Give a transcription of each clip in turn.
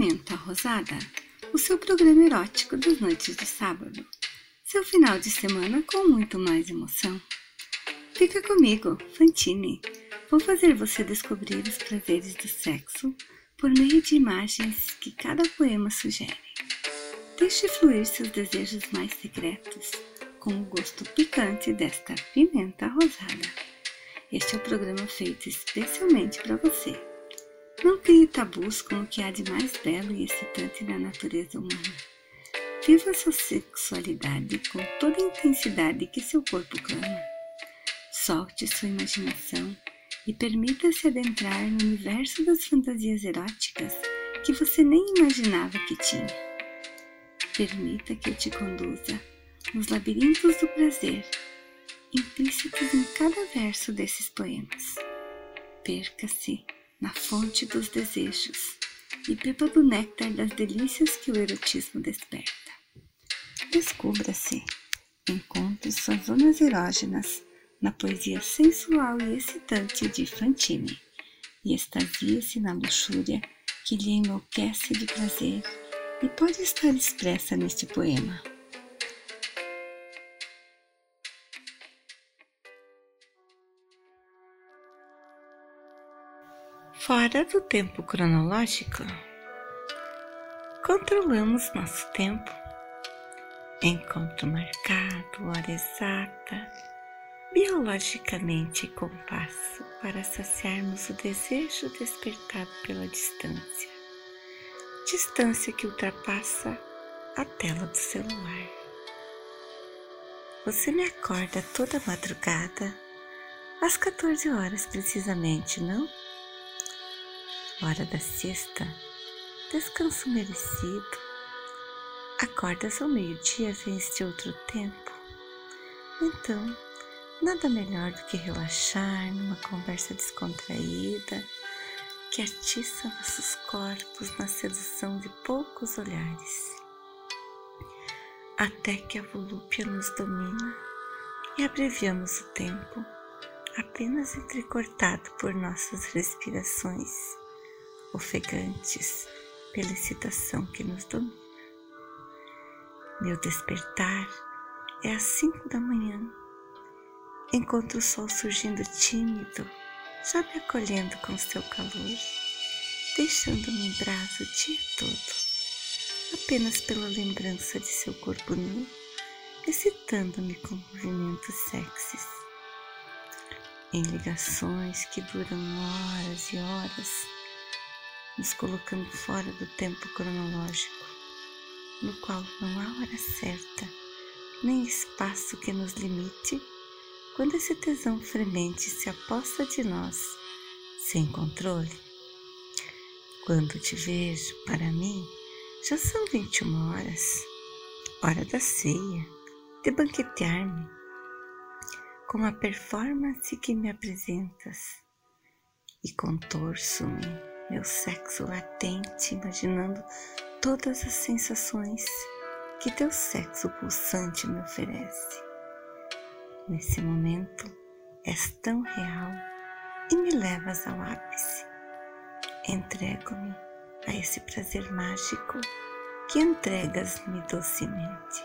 Pimenta Rosada, o seu programa erótico das noites de sábado. Seu final de semana com muito mais emoção. Fica comigo, Fantine. Vou fazer você descobrir os prazeres do sexo por meio de imagens que cada poema sugere. Deixe fluir seus desejos mais secretos com o gosto picante desta pimenta rosada. Este é o programa feito especialmente para você. Não crie tabus com o que há de mais belo e excitante na natureza humana. Viva sua sexualidade com toda a intensidade que seu corpo clama. Solte sua imaginação e permita-se adentrar no universo das fantasias eróticas que você nem imaginava que tinha. Permita que eu te conduza nos labirintos do prazer, implícitos em cada verso desses poemas. Perca-se na fonte dos desejos e beba do néctar das delícias que o erotismo desperta. Descubra-se, encontre suas zonas erógenas na poesia sensual e excitante de Fantine e extasie-se na luxúria que lhe enlouquece de prazer e pode estar expressa neste poema. Fora do tempo cronológico, controlamos nosso tempo. Encontro marcado, hora exata, biologicamente compasso para saciarmos o desejo despertado pela distância. Distância que ultrapassa a tela do celular. Você me acorda toda madrugada, às 14 horas precisamente, não? Hora da siesta, descanso merecido. Acordas ao meio-dia, vens de outro tempo. Então, nada melhor do que relaxar numa conversa descontraída que atiça nossos corpos na sedução de poucos olhares. Até que a volúpia nos domina e abreviamos o tempo, apenas entrecortado por nossas respirações ofegantes pela excitação que nos domina. Meu despertar é às cinco da manhã. Encontro o sol surgindo tímido, já me acolhendo com seu calor, deixando-me em brasa o dia todo, apenas pela lembrança de seu corpo nu, excitando-me com movimentos sexys. Em ligações que duram horas e horas, nos colocando fora do tempo cronológico, no qual não há hora certa, nem espaço que nos limite, quando esse tesão fremente se aposta de nós, sem controle. Quando te vejo, para mim, já são 21 horas, hora da ceia, de banquetear-me, com a performance que me apresentas, e contorço-me meu sexo latente, imaginando todas as sensações que teu sexo pulsante me oferece. Nesse momento és tão real e me levas ao ápice. Entrego-me a esse prazer mágico que entregas-me docemente.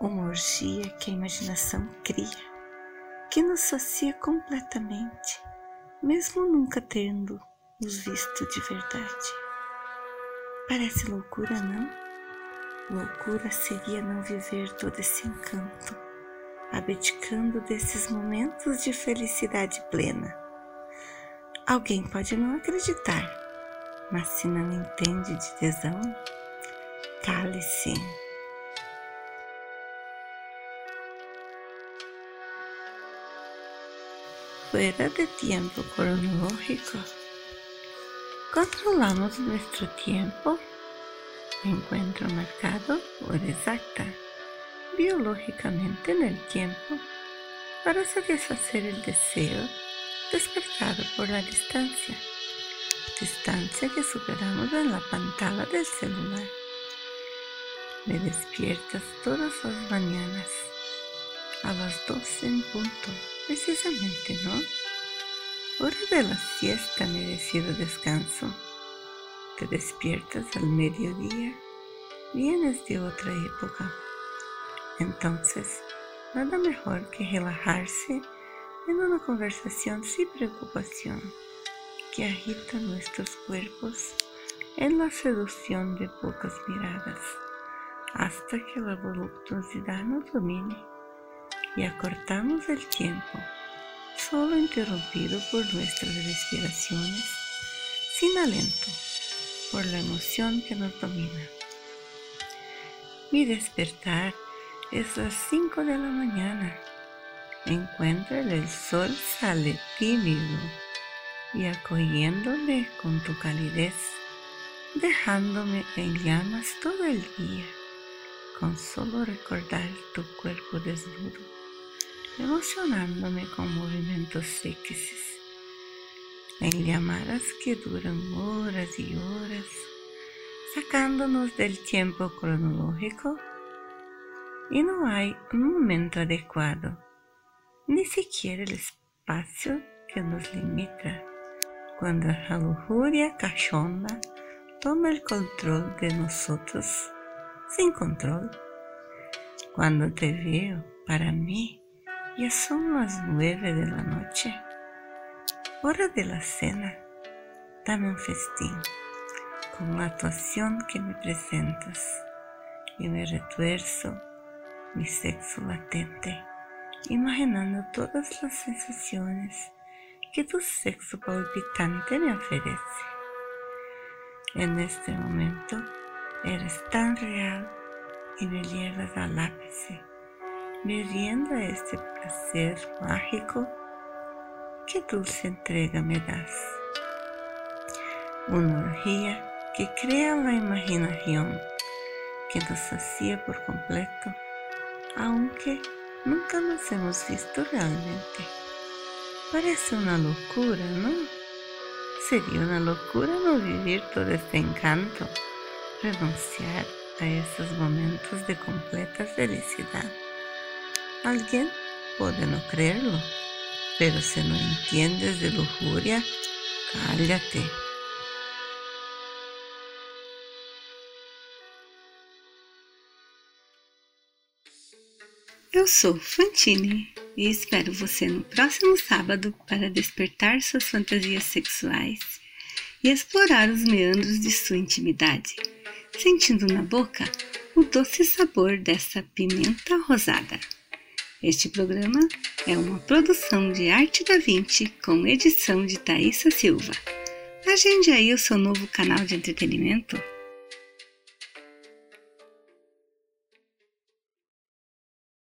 Uma orgia que a imaginação cria, que nos sacia completamente, mesmo nunca tendo nos visto de verdade. Parece loucura, não? Loucura seria não viver todo esse encanto, abdicando desses momentos de felicidade plena. Alguém pode não acreditar, mas se não entende de tesão, cale-se. Fuera de tiempo cronológico, Controlamos nuestro tiempo, encuentro marcado, hora exacta, biológicamente en el tiempo, para satisfacer el deseo despertado por la distancia, distancia que superamos en la pantalla del celular. Me despiertas todas las mañanas, a las 12 en punto, precisamente, ¿no? Hora de la siesta merecido descanso. te despiertas al mediodía, vienes de otra época. Entonces, nada mejor que relajarse en una conversación sin preocupación que agita nuestros cuerpos en la seducción de pocas miradas, hasta que la voluptuosidad nos domine y acortamos el tiempo, solo interrumpido por nuestras respiraciones, sin aliento, por la emoción que nos domina. Mi despertar es las 5 de la mañana. Encuentra el sol sale tímido y acogiéndome con tu calidez, dejándome en llamas todo el día, con solo recordar tu cuerpo desnudo, emocionándome con movimientos sexys, en llamadas que duran horas y horas, sacándonos del tiempo cronológico. Y no hay un momento adecuado, ni siquiera el espacio que nos limita. Cuando la lujuria cachonda toma el control de nosotros sin control. Cuando te veo, para mí, ya son las nueve de la noche, hora de la cena. Dame un festín con la actuación que me presentas y me retuerzo mi sexo latente, imaginando todas las sensaciones que tu sexo palpitante me ofrece. En este momento eres tan real y me llevas al ápice, viviendo este placer mágico que dulce entrega me das. Una orgía que crea la imaginación que nos sacia por completo, aunque nunca nos hemos visto realmente. Parece una locura, ¿no? Sería una locura no vivir todo este encanto, renunciar a esos momentos de completa felicidad. Alguien puede no creerlo, pero si no entiendes de lujuria, cállate. Eu sou Fantine e espero você no próximo sábado para despertar suas fantasias sexuais e explorar os meandros de sua intimidade, sentindo na boca o doce sabor dessa pimenta rosada. Este programa é uma produção de Arte da Vinci com edição de Thaisa Silva. Agende aí o seu novo canal de entretenimento